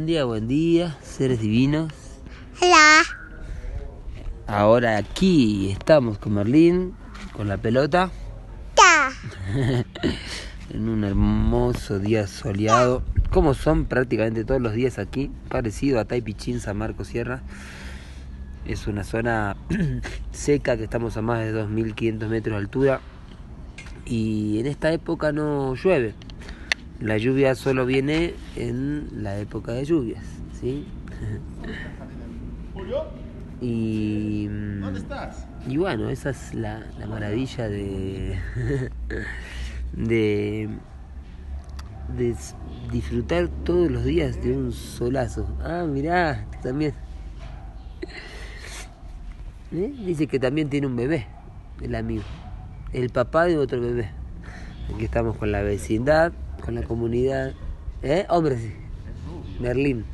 Buen día, buen día, seres divinos. Hola. Ahora aquí estamos con Merlín, con la pelota, Ta. en un hermoso día soleado, como son prácticamente todos los días aquí, parecido a Taipichín, San Marcos Sierra. Es una zona seca que estamos a más de 2.500 metros de altura y en esta época no llueve. La lluvia solo viene en la época de lluvias, ¿sí? Julio, Y, mm, ¿dónde estás? y bueno, esa es la, la maravilla de, de, de disfrutar todos los días de un solazo. Ah, mirá, también. ¿Eh? Dice que también tiene un bebé, el amigo. El papá de otro bebé. Aquí estamos con la vecindad, con la comunidad. ¿Eh? Hombre, sí. Merlín.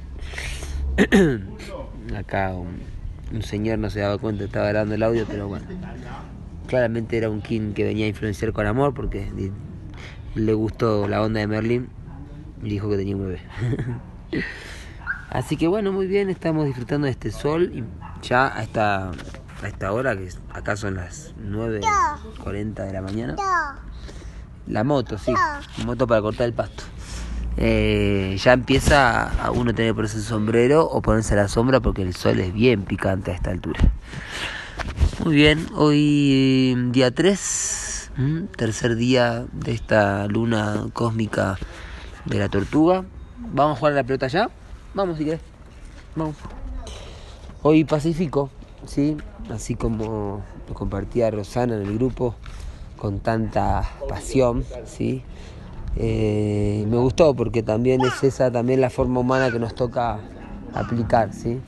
Acá un, señor no se daba cuenta, estaba grabando el audio, pero bueno. Claramente era un king que venía a influenciar con amor porque le gustó la onda de Merlín y dijo que tenía un bebé. Así que bueno, muy bien, estamos disfrutando de este sol y ya a esta, a esta hora, que acá son las 9.40 de la mañana. La moto, sí. Moto para cortar el pasto. Eh, ya empieza a uno tener que ponerse el sombrero o ponerse a la sombra porque el sol es bien picante a esta altura. Muy bien, hoy eh, día 3, tercer día de esta luna cósmica de la tortuga. ¿Vamos a jugar a la pelota ya? Vamos si querés. Vamos. Hoy Pacífico, ¿sí? Así como lo compartía Rosana en el grupo con tanta pasión, ¿sí? Eh, me gustó porque también es esa también la forma humana que nos toca aplicar, ¿sí?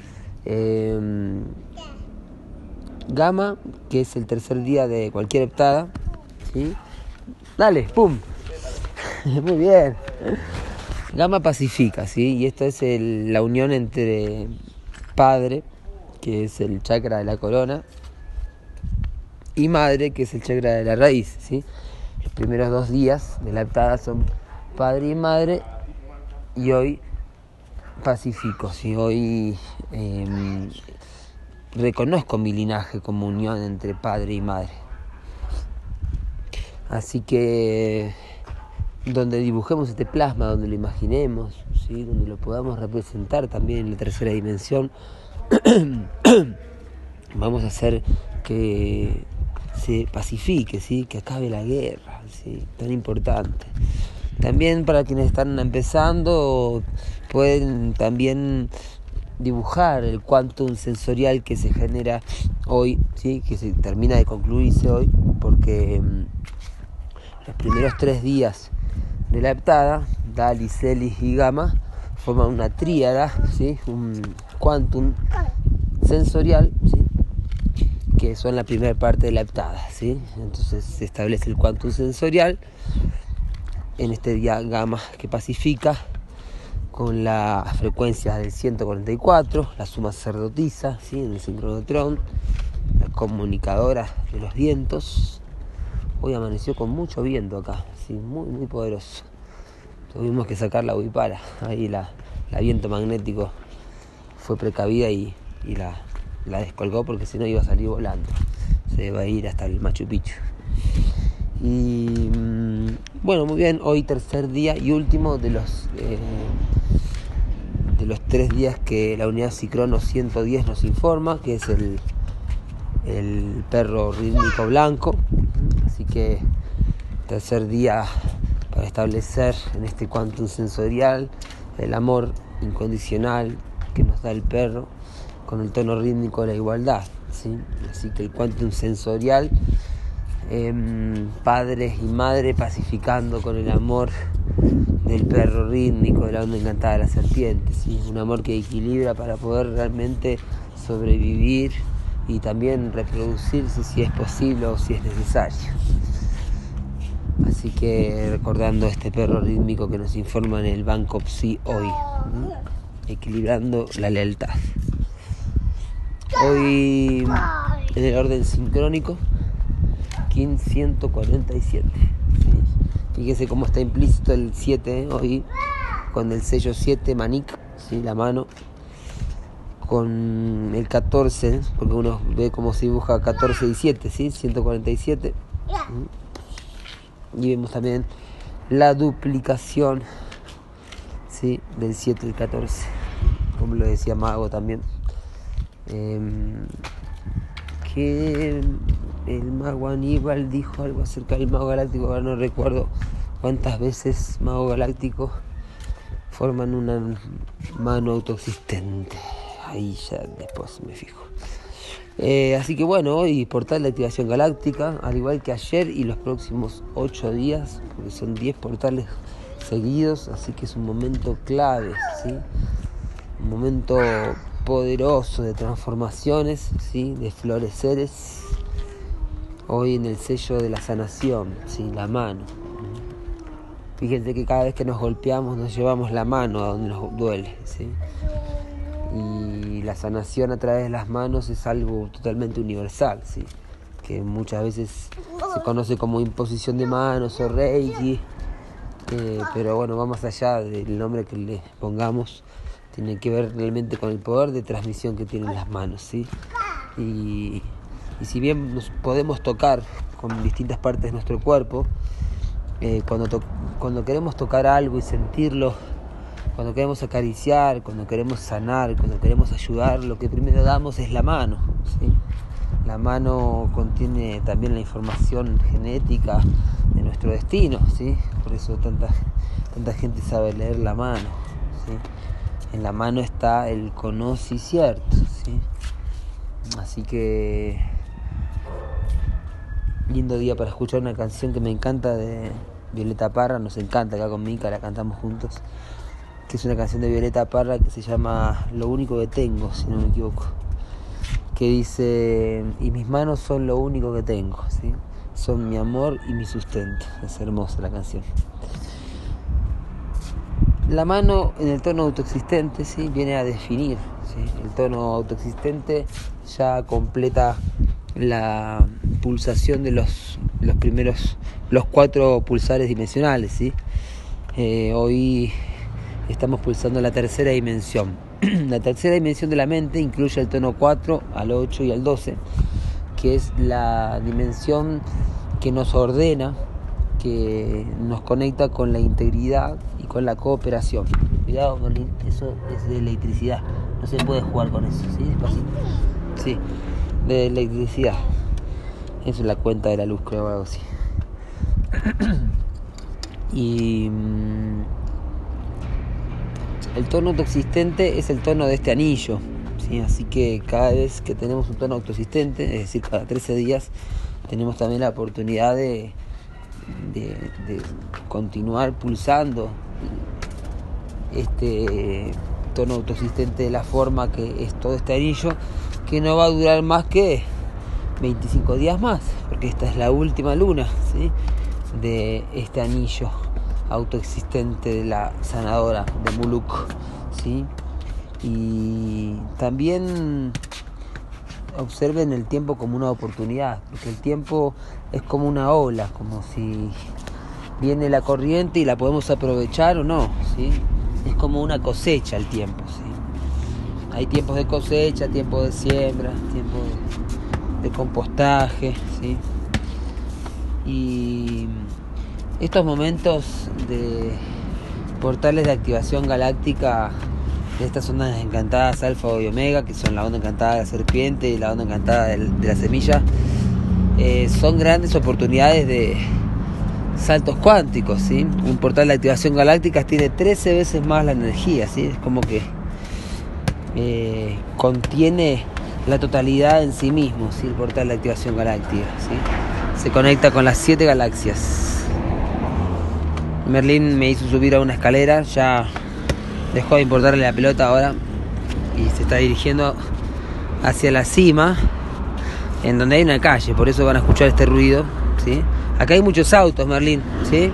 Gama, que es el tercer día de cualquier heptada, ¿sí? Dale, pum. Muy bien. Gama pacifica, ¿sí? Y esto es la unión entre padre, que es el chakra de la corona, y madre, que es el chakra de la raíz, ¿sí? Los primeros dos días de la heptada son padre y madre, y hoy pacifico, ¿sí? Hoy em, reconozco mi linaje como unión entre padre y madre. Así que donde dibujemos este plasma, donde lo imaginemos, ¿sí? donde lo podamos representar también en la tercera dimensión, vamos a hacer que se pacifique, ¿sí? que acabe la guerra, ¿sí? tan importante. También para quienes están empezando, pueden también dibujar el quantum sensorial que se genera hoy, ¿sí? que se termina de concluirse hoy, porque mm, los primeros tres días de la heptada, Dali, Celis y Gamma, forman una tríada, ¿sí? un quantum sensorial, ¿sí? Que son la primera parte de la heptada. ¿sí? Entonces se establece el quantum sensorial en este gamma que pacifica con la frecuencia del 144, la suma sacerdotisa, ¿sí? en el sincronotrón, la comunicadora de los vientos. Hoy amaneció con mucho viento acá, ¿sí? muy, muy poderoso. Tuvimos que sacar la huipara, ahí la, la viento magnético fue precavida y, y la, la descolgó porque si no iba a salir volando. Se va a ir hasta el Machu Picchu. Y mm, bueno, muy bien, hoy tercer día y último de los eh, de los tres días que la unidad Cicrono 110 nos informa, que es el, el perro rítmico blanco. Así que tercer día para establecer en este quantum sensorial el amor incondicional que nos da el perro con el tono rítmico de la igualdad. ¿sí? Así que el quantum sensorial em, padres y madre pacificando con el amor del perro rítmico, de la onda encantada de la serpiente, un amor que equilibra para poder realmente sobrevivir y también reproducirse si es posible o si es necesario. Así que recordando este perro rítmico que nos informa en el Banco Psi hoy, equilibrando la lealtad. Hoy en el orden sincrónico, King 147. ¿sí? Fíjese cómo está implícito el 7 hoy con el sello 7 Manik ¿sí? la mano, con el 14, porque uno ve cómo se dibuja 14 y 7, ¿sí? 147. Y vemos también la duplicación ¿sí? del 7 y el 14, como lo decía Mago también. Em, que el mago Aníbal dijo algo acerca del mago galáctico, ahora no recuerdo cuántas veces mago galáctico forman una mano autoexistente. Ahí ya después me fijo. Eh, así que bueno, hoy portal de activación galáctica, al igual que ayer y los próximos 8 días, porque son 10 portales seguidos, así que es un momento clave, un momento poderoso de transformaciones, ¿sí? de floreceres, hoy en el sello de la sanación, ¿sí? la mano. Fíjense que cada vez que nos golpeamos nos llevamos la mano a donde nos duele. ¿sí? Y la sanación a través de las manos es algo totalmente universal, ¿sí? que muchas veces se conoce como imposición de manos o reiki, eh, pero bueno, va más allá del nombre que le pongamos, tiene que ver realmente con el poder de transmisión que tienen las manos. ¿sí? Y, si bien nos podemos tocar con distintas partes de nuestro cuerpo, eh, cuando, queremos tocar algo y sentirlo, cuando queremos acariciar, cuando queremos sanar, cuando queremos ayudar, lo que primero damos es la mano. La mano contiene también la información genética de nuestro destino, ¿sí? por eso tanta, gente sabe leer la mano. En la mano está el conocimiento, ¿sí? Así que lindo día para escuchar una canción que me encanta de Violeta Parra, nos encanta acá con Mica, la cantamos juntos, que es una canción de Violeta Parra que se llama Lo único que tengo, si no me equivoco, que dice, y mis manos son lo único que tengo, ¿sí? son mi amor y mi sustento, es hermosa la canción. La mano en el tono autoexistente ¿sí? viene a definir, el tono autoexistente ya completa la pulsación de los, los primeros, los cuatro pulsares dimensionales. ¿sí? Eh, hoy estamos pulsando la tercera dimensión. la tercera dimensión de la mente incluye el tono 4 al 8 y al 12, que es la dimensión que nos ordena, que nos conecta con la integridad y con la cooperación. Cuidado, eso es de electricidad, no se puede jugar con eso. Sí de electricidad. Eso es la cuenta de la luz, creo, algo así. y mm, el tono autoexistente es el tono de este anillo. ¿sí? Así que cada vez que tenemos un tono autoexistente, es decir, cada 13 días, tenemos también la oportunidad de, de, continuar pulsando este tono autoexistente de la forma que es todo este anillo que no va a durar más que 25 días más, porque esta es la última luna ¿sí? de este anillo autoexistente de la sanadora de Muluk. ¿sí? Y también observen el tiempo como una oportunidad, porque el tiempo es como una ola, como si viene la corriente y la podemos aprovechar o no, ¿sí? Es como una cosecha el tiempo, ¿sí? Hay tiempos de cosecha, tiempos de siembra, tiempos de, compostaje, ¿sí? Y estos momentos de portales de activación galáctica estas ondas encantadas alfa y omega, que son la onda encantada de la serpiente y la onda encantada de, la semilla, eh, son grandes oportunidades de saltos cuánticos. ¿sí? Un portal de activación galáctica tiene 13 veces más la energía, ¿sí? es como que eh, contiene la totalidad en sí mismo, ¿sí? el portal de activación galáctica. ¿sí? Se conecta con las siete galaxias. Merlín me hizo subir a una escalera, ya dejó de importarle la pelota ahora y se está dirigiendo hacia la cima, en donde hay una calle, por eso van a escuchar este ruido. ¿sí? Acá hay muchos autos, Merlín. ¿sí?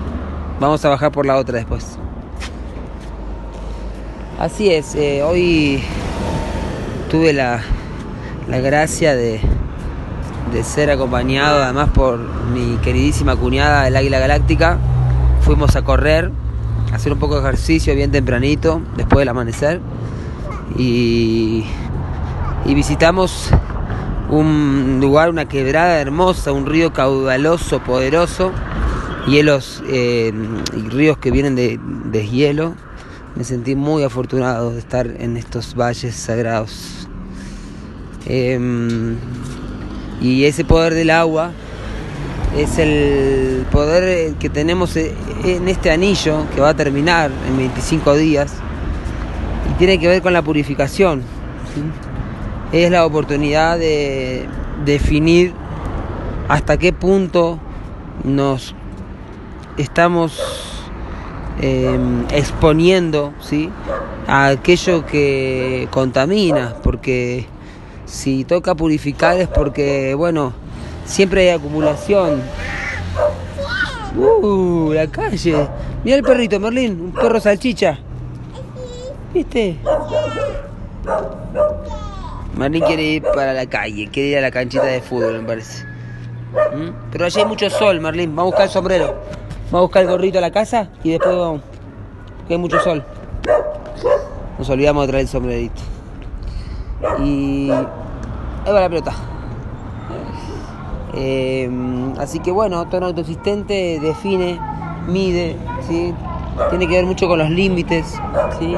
Vamos a bajar por la otra después. Así es, eh, hoy tuve la, gracia de, ser acompañado además por mi queridísima cuñada del Águila Galáctica. Fuimos a correr hacer un poco de ejercicio bien tempranito, después del amanecer. Y, y visitamos un lugar, una quebrada hermosa, un río caudaloso, poderoso, hielos eh, y ríos que vienen de deshielo. Me sentí muy afortunado de estar en estos valles sagrados. Em, y ese poder del agua es el poder que tenemos en este anillo que va a terminar en 25 días y tiene que ver con la purificación. Es la oportunidad de definir hasta qué punto nos estamos em, exponiendo ¿sí? a aquello que contamina, porque si toca purificar es porque, bueno, siempre hay acumulación. Uh, la calle. Mira el perrito, Merlín, un perro salchicha. ¿Viste? Merlín quiere ir para la calle, quiere ir a la canchita de fútbol, me parece. ¿Mm? Pero allí hay mucho sol, Merlín. Vamos a buscar el sombrero. Vamos a buscar el gorrito a la casa y después vamos. Porque hay mucho sol. Nos olvidamos de traer el sombrerito. Y ahí va la pelota. Eh, así que bueno, tono autoexistente define, mide, ¿sí? tiene que ver mucho con los límites, ¿sí?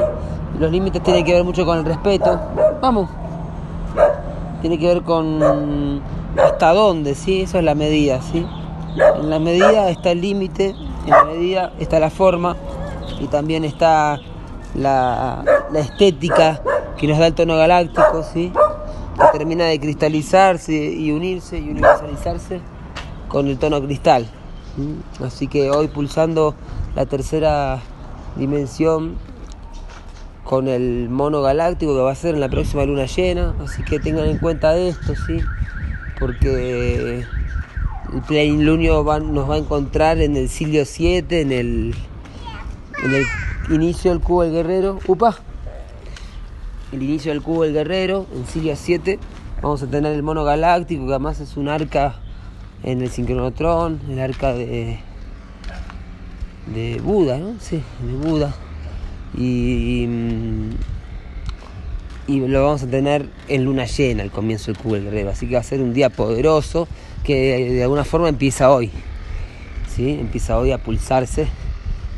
los límites tienen que ver mucho con el respeto. Vamos, tiene que ver con hasta dónde, ¿sí? eso es la medida. ¿sí? En la medida está el límite, en la medida está la forma y también está la, la estética que nos da el tono galáctico. ¿sí? Que termina de cristalizarse y unirse y universalizarse con el tono cristal. ¿Mm? Así que hoy pulsando la tercera dimensión con el mono galáctico que va a ser en la próxima luna llena, así que tengan en cuenta esto, ¿sí? Porque el plenilunio nos va a encontrar en el siglo 7, en el, en el inicio del cubo del guerrero. ¡Upa! El inicio del cubo del guerrero, en Siria 7. Vamos a tener el mono galáctico, que además es un arca en el sincronotrón, el arca de, de Buda, ¿no? Sí, de Buda. Y, lo vamos a tener en luna llena, al comienzo del cubo del guerrero. Así que va a ser un día poderoso que de alguna forma empieza hoy. ¿sí? Empieza hoy a pulsarse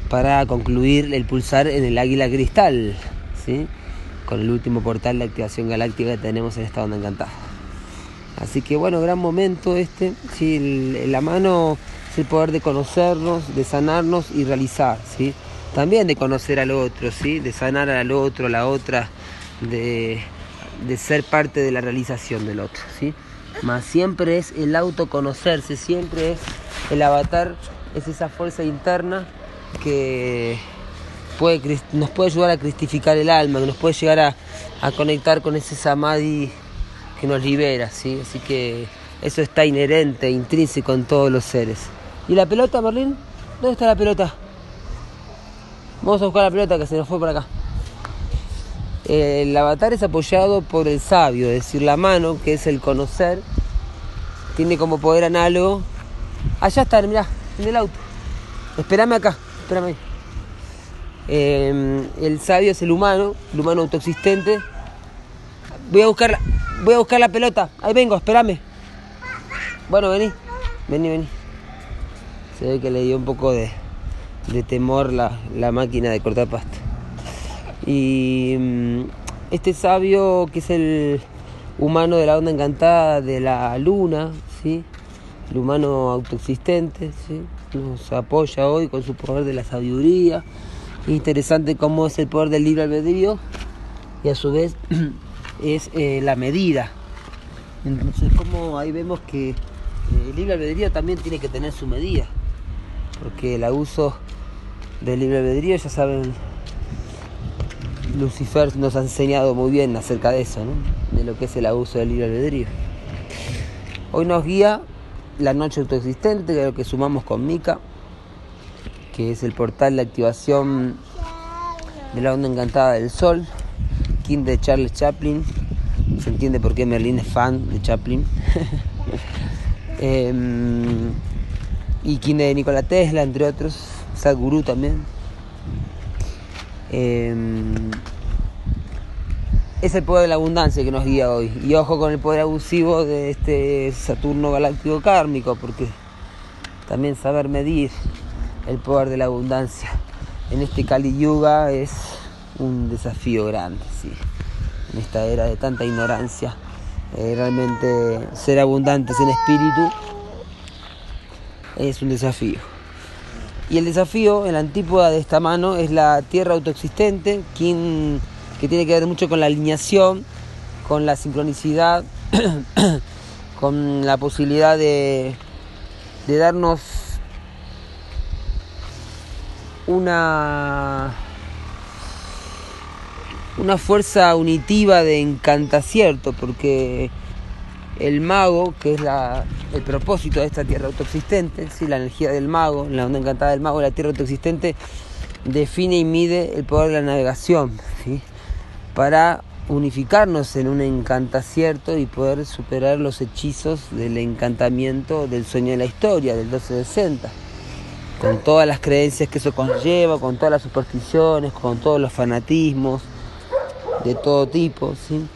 para concluir el pulsar en el águila cristal. ¿sí? Con el último portal de activación galáctica tenemos en esta onda encantada. Así que bueno, gran momento este. Sí, la mano es el poder de conocernos, de sanarnos y realizar, ¿sí? También de conocer al otro, ¿sí? De sanar al otro, a la otra, de, de ser parte de la realización del otro, ¿sí? Más siempre es el autoconocerse, siempre es el avatar, es esa fuerza interna que nos puede ayudar a cristificar el alma, nos puede llegar a, conectar con ese samadhi que nos libera, ¿sí? Así que eso está inherente, intrínseco en todos los seres. ¿Y la pelota, Merlín? ¿Dónde está la pelota? Vamos a buscar la pelota que se nos fue por acá. El avatar es apoyado por el sabio, es decir, la mano, que es el conocer, tiene como poder análogo. Allá está, mirá, en el auto. Espérame acá, espérame ahí. Em, el sabio es el humano, el humano autoexistente. Voy a buscar la, voy a buscar la pelota. Ahí vengo, espérame. Bueno, vení. Vení, vení. Se ve que le dio un poco de, temor la, máquina de cortar pasta. Y mm, este sabio que es el humano de la onda encantada de la luna, ¿sí? el humano autoexistente, ¿sí? nos apoya hoy con su poder de la sabiduría, interesante cómo es el poder del libre albedrío y a su vez es eh, la medida. Entonces, como ahí vemos que eh, el libre albedrío también tiene que tener su medida, porque el abuso del libre albedrío, ya saben, Lucifer nos ha enseñado muy bien acerca de eso, de lo que es el abuso del libre albedrío. Hoy nos guía la noche autoexistente, que es lo que sumamos con Mika, que es el portal de activación de la onda encantada del sol, King de Charles Chaplin. Se entiende por qué Merlin es fan de Chaplin. Em, y King de Nikola Tesla, entre otros. Sadhguru también. Em, es el poder de la abundancia que nos guía hoy. Y ojo con el poder abusivo de este Saturno galáctico kármico, porque también saber medir el poder de la abundancia en este Kali Yuga es un desafío grande, ¿sí? en esta era de tanta ignorancia. Eh, realmente ser abundantes en espíritu es un desafío. Y el desafío en la antípoda de esta mano es la tierra autoexistente, que tiene que ver mucho con la alineación, con la sincronicidad, con la posibilidad de, de darnos una una fuerza unitiva de encantacierto, porque el mago, que es la, el propósito de esta tierra autoexistente, ¿sí? la energía del mago, la onda encantada del mago, la tierra autoexistente, define y mide el poder de la navegación, para unificarnos en un encantacierto y poder superar los hechizos del encantamiento del sueño de la historia, del 1260, con todas las creencias que eso conlleva, con todas las supersticiones, con todos los fanatismos de todo tipo. ¿sí?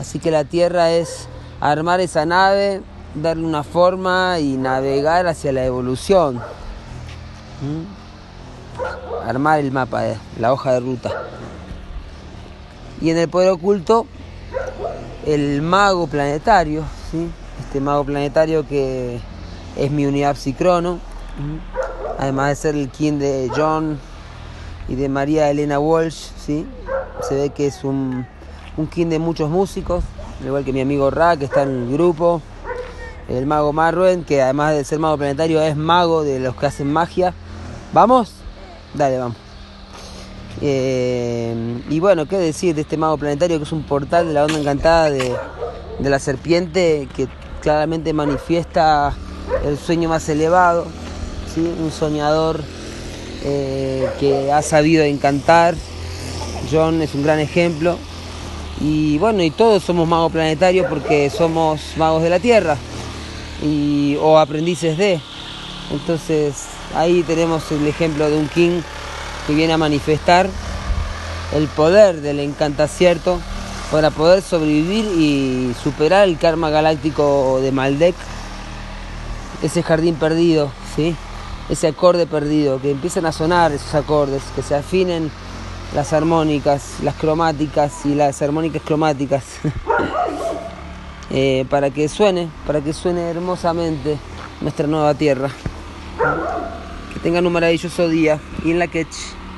Así que la Tierra es armar esa nave, darle una forma y navegar hacia la evolución. Armar el mapa, la hoja de ruta. Y en el poder oculto, el mago planetario, ¿sí? este mago planetario que es mi unidad psicrono, además de ser el king de John y de María Elena Walsh, ¿sí? se ve que es un, un king de muchos músicos, al igual que mi amigo Ra, que está en el grupo, el mago Marwen, que además de ser mago planetario es mago de los que hacen magia. ¿Vamos? Dale, vamos. Eh, y bueno, qué decir de este mago planetario que es un portal de la onda encantada de, de la serpiente que claramente manifiesta el sueño más elevado, un soñador eh, que ha sabido encantar. John es un gran ejemplo. Y bueno, y todos somos magos planetarios porque somos magos de la Tierra y, o aprendices de. Entonces ahí tenemos el ejemplo de un king que viene a manifestar el poder del encantacierto para poder sobrevivir y superar el karma galáctico de Maldek, ese jardín perdido, ¿sí? Ese acorde perdido, que empiecen a sonar esos acordes, que se afinen las armónicas, las cromáticas y las armónicas cromáticas, eh, para que suene, para que suene hermosamente nuestra nueva tierra. Que tengan un maravilloso día y en la quech.